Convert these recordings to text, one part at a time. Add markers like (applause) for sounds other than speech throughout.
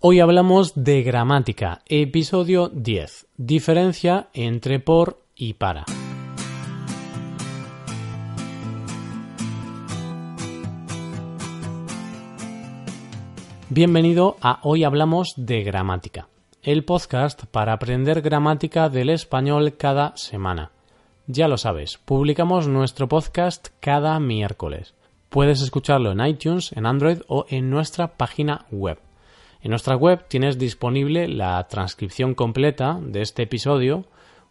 Hoy hablamos de gramática, episodio 10, diferencia entre por y para. Bienvenido a Hoy Hablamos de Gramática, el podcast para aprender gramática del español cada semana. Ya lo sabes, publicamos nuestro podcast cada miércoles. Puedes escucharlo en iTunes, en Android o en nuestra página web. En nuestra web tienes disponible la transcripción completa de este episodio,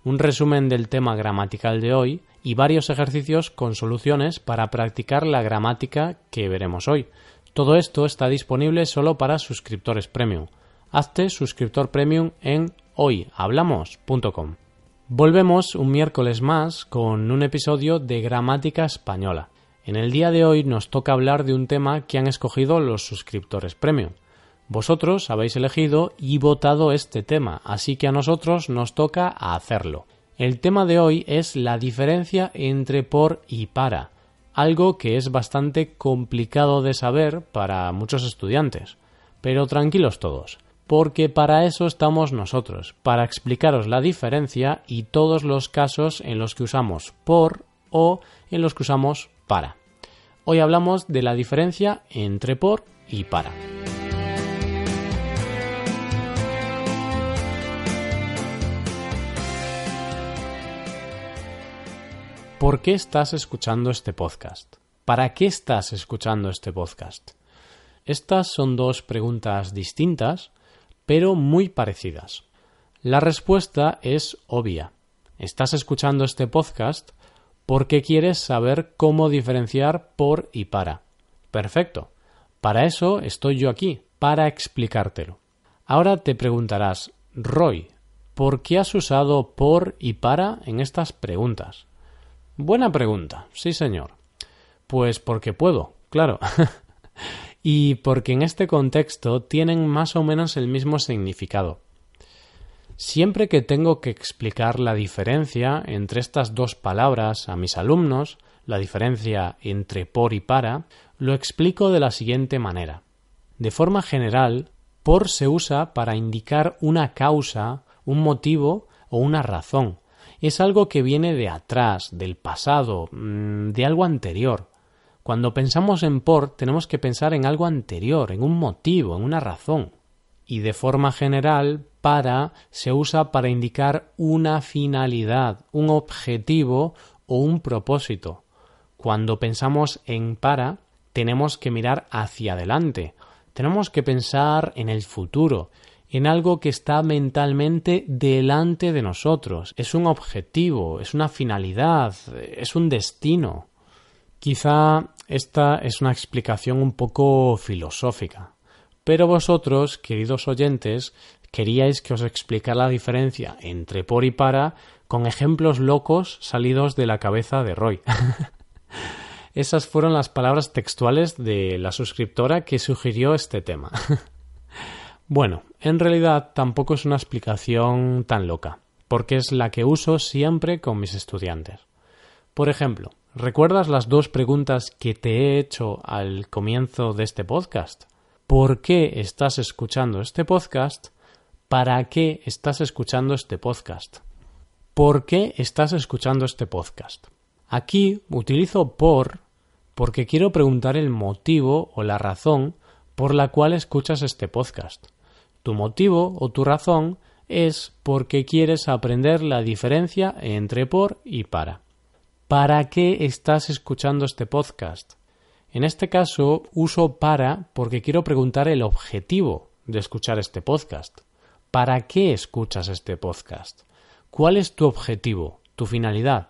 un resumen del tema gramatical de hoy y varios ejercicios con soluciones para practicar la gramática que veremos hoy. Todo esto está disponible solo para suscriptores premium. Hazte suscriptor premium en hoyhablamos.com. Volvemos un miércoles más con un episodio de gramática española. En el día de hoy nos toca hablar de un tema que han escogido los suscriptores premium. Vosotros habéis elegido y votado este tema, así que a nosotros nos toca hacerlo. El tema de hoy es la diferencia entre por y para, algo que es bastante complicado de saber para muchos estudiantes. Pero tranquilos todos, porque para eso estamos nosotros, para explicaros la diferencia y todos los casos en los que usamos por o en los que usamos para. Hoy hablamos de la diferencia entre por y para. ¿Por qué estás escuchando este podcast? ¿Para qué estás escuchando este podcast? Estas son dos preguntas distintas, pero muy parecidas. La respuesta es obvia. Estás escuchando este podcast porque quieres saber cómo diferenciar por y para. Perfecto. Para eso estoy yo aquí, para explicártelo. Ahora te preguntarás, Roy, ¿por qué has usado por y para en estas preguntas? Buena pregunta, sí señor. Pues porque puedo, claro. (laughs) y porque en este contexto tienen más o menos el mismo significado. Siempre que tengo que explicar la diferencia entre estas dos palabras a mis alumnos, la diferencia entre por y para, lo explico de la siguiente manera. De forma general, por se usa para indicar una causa, un motivo o una razón, es algo que viene de atrás, del pasado, mm, de algo anterior. Cuando pensamos en por tenemos que pensar en algo anterior, en un motivo, en una razón. Y de forma general, para se usa para indicar una finalidad, un objetivo o un propósito. Cuando pensamos en para, tenemos que mirar hacia adelante, tenemos que pensar en el futuro, en algo que está mentalmente delante de nosotros. Es un objetivo, es una finalidad, es un destino. Quizá esta es una explicación un poco filosófica, pero vosotros, queridos oyentes, queríais que os explicara la diferencia entre por y para con ejemplos locos salidos de la cabeza de Roy. (laughs) Esas fueron las palabras textuales de la suscriptora que sugirió este tema. (laughs) Bueno, en realidad tampoco es una explicación tan loca, porque es la que uso siempre con mis estudiantes. Por ejemplo, ¿recuerdas las dos preguntas que te he hecho al comienzo de este podcast? ¿Por qué estás escuchando este podcast? ¿Para qué estás escuchando este podcast? ¿Por qué estás escuchando este podcast? Aquí utilizo por porque quiero preguntar el motivo o la razón por la cual escuchas este podcast. Tu motivo o tu razón es porque quieres aprender la diferencia entre por y para. ¿Para qué estás escuchando este podcast? En este caso uso para porque quiero preguntar el objetivo de escuchar este podcast. ¿Para qué escuchas este podcast? ¿Cuál es tu objetivo, tu finalidad?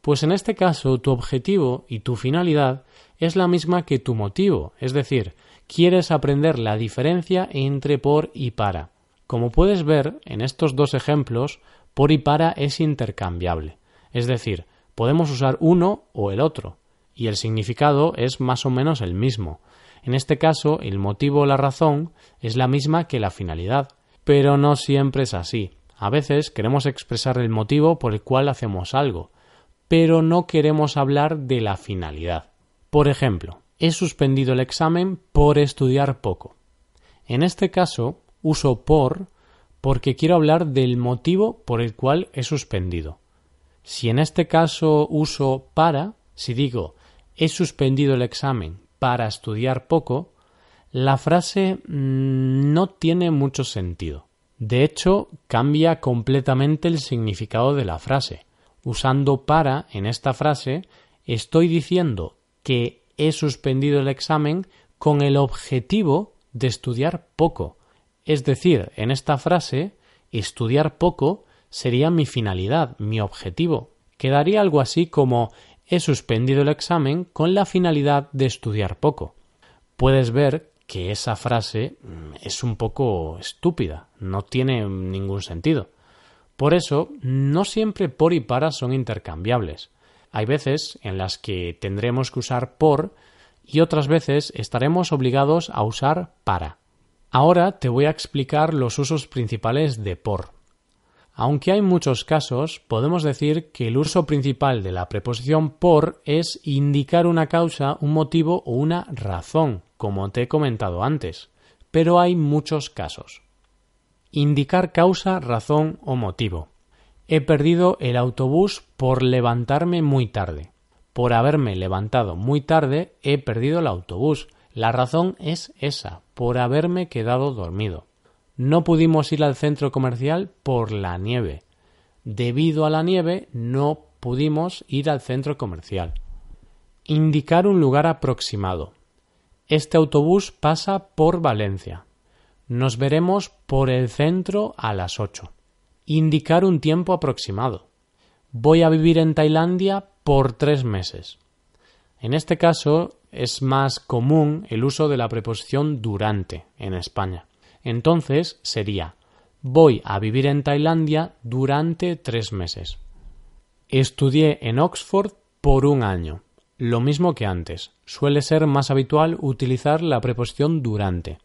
Pues en este caso tu objetivo y tu finalidad es la misma que tu motivo, es decir, quieres aprender la diferencia entre por y para. Como puedes ver en estos dos ejemplos, por y para es intercambiable, es decir, podemos usar uno o el otro, y el significado es más o menos el mismo. En este caso, el motivo o la razón es la misma que la finalidad, pero no siempre es así. A veces queremos expresar el motivo por el cual hacemos algo, pero no queremos hablar de la finalidad. Por ejemplo, he suspendido el examen por estudiar poco. En este caso, uso por porque quiero hablar del motivo por el cual he suspendido. Si en este caso uso para, si digo he suspendido el examen para estudiar poco, la frase mm, no tiene mucho sentido. De hecho, cambia completamente el significado de la frase. Usando para en esta frase, estoy diciendo que he suspendido el examen con el objetivo de estudiar poco, es decir, en esta frase, estudiar poco sería mi finalidad, mi objetivo. Quedaría algo así como he suspendido el examen con la finalidad de estudiar poco. Puedes ver que esa frase mm, es un poco estúpida, no tiene ningún sentido. Por eso, no siempre por y para son intercambiables. Hay veces en las que tendremos que usar por y otras veces estaremos obligados a usar para. Ahora te voy a explicar los usos principales de por. Aunque hay muchos casos, podemos decir que el uso principal de la preposición por es indicar una causa, un motivo o una razón, como te he comentado antes. Pero hay muchos casos. Indicar causa, razón o motivo. He perdido el autobús por levantarme muy tarde. Por haberme levantado muy tarde, he perdido el autobús. La razón es esa, por haberme quedado dormido. No pudimos ir al centro comercial por la nieve. Debido a la nieve no pudimos ir al centro comercial. Indicar un lugar aproximado. Este autobús pasa por Valencia. Nos veremos por el centro a las ocho. Indicar un tiempo aproximado. Voy a vivir en Tailandia por tres meses. En este caso, es más común el uso de la preposición durante en España. Entonces sería voy a vivir en Tailandia durante tres meses. Estudié en Oxford por un año. Lo mismo que antes. Suele ser más habitual utilizar la preposición durante.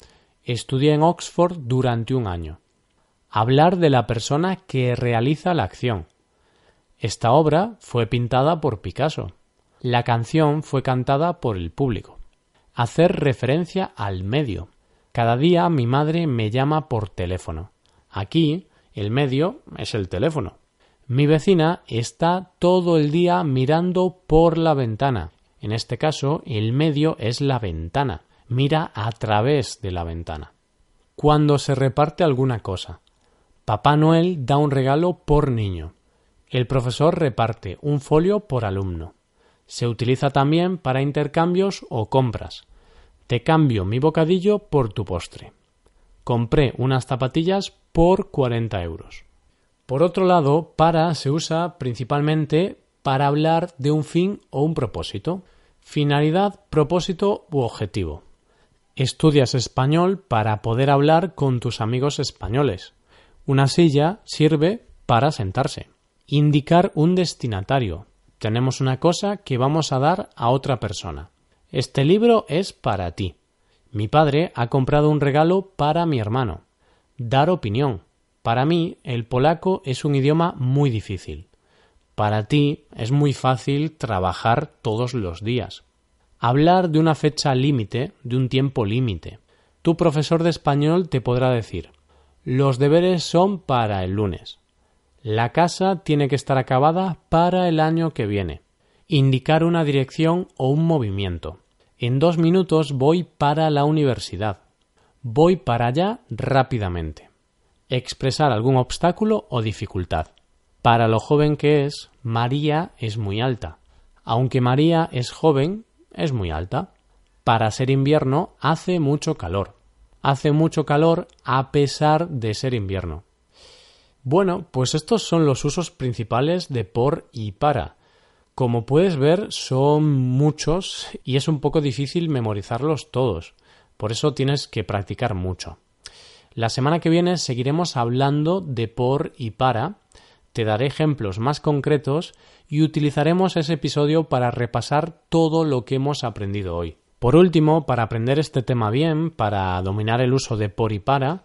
Estudié en Oxford durante un año. Hablar de la persona que realiza la acción. Esta obra fue pintada por Picasso. La canción fue cantada por el público. Hacer referencia al medio. Cada día mi madre me llama por teléfono. Aquí el medio es el teléfono. Mi vecina está todo el día mirando por la ventana. En este caso, el medio es la ventana. Mira a través de la ventana. Cuando se reparte alguna cosa. Papá Noel da un regalo por niño. El profesor reparte un folio por alumno. Se utiliza también para intercambios o compras. Te cambio mi bocadillo por tu postre. Compré unas zapatillas por 40 euros. Por otro lado, para se usa principalmente para hablar de un fin o un propósito. Finalidad, propósito u objetivo. Estudias español para poder hablar con tus amigos españoles. Una silla sirve para sentarse. Indicar un destinatario, tenemos una cosa que vamos a dar a otra persona. Este libro es para ti. Mi padre ha comprado un regalo para mi hermano. Dar opinión. Para mí, el polaco es un idioma muy difícil. Para ti es muy fácil trabajar todos los días. Hablar de una fecha límite, de un tiempo límite. Tu profesor de español te podrá decir los deberes son para el lunes. La casa tiene que estar acabada para el año que viene. Indicar una dirección o un movimiento. En dos minutos voy para la universidad. Voy para allá rápidamente. Expresar algún obstáculo o dificultad. Para lo joven que es, María es muy alta. Aunque María es joven, es muy alta. Para ser invierno hace mucho calor. Hace mucho calor a pesar de ser invierno. Bueno, pues estos son los usos principales de por y para. Como puedes ver, son muchos y es un poco difícil memorizarlos todos. Por eso tienes que practicar mucho. La semana que viene seguiremos hablando de por y para. Te daré ejemplos más concretos y utilizaremos ese episodio para repasar todo lo que hemos aprendido hoy. Por último, para aprender este tema bien, para dominar el uso de por y para,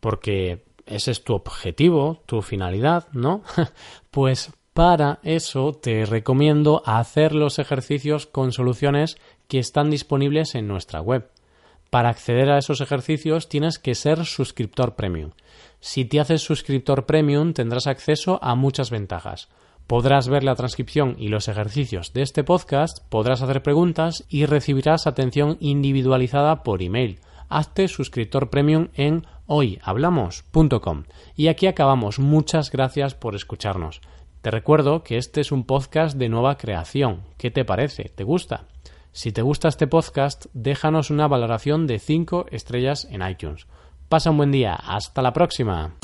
porque ese es tu objetivo, tu finalidad, ¿no? (laughs) pues para eso te recomiendo hacer los ejercicios con soluciones que están disponibles en nuestra web. Para acceder a esos ejercicios tienes que ser suscriptor premium. Si te haces suscriptor premium tendrás acceso a muchas ventajas. Podrás ver la transcripción y los ejercicios de este podcast, podrás hacer preguntas y recibirás atención individualizada por email. Hazte suscriptor premium en hoyhablamos.com. Y aquí acabamos. Muchas gracias por escucharnos. Te recuerdo que este es un podcast de nueva creación. ¿Qué te parece? ¿Te gusta? Si te gusta este podcast, déjanos una valoración de 5 estrellas en iTunes. Pasa un buen día. Hasta la próxima.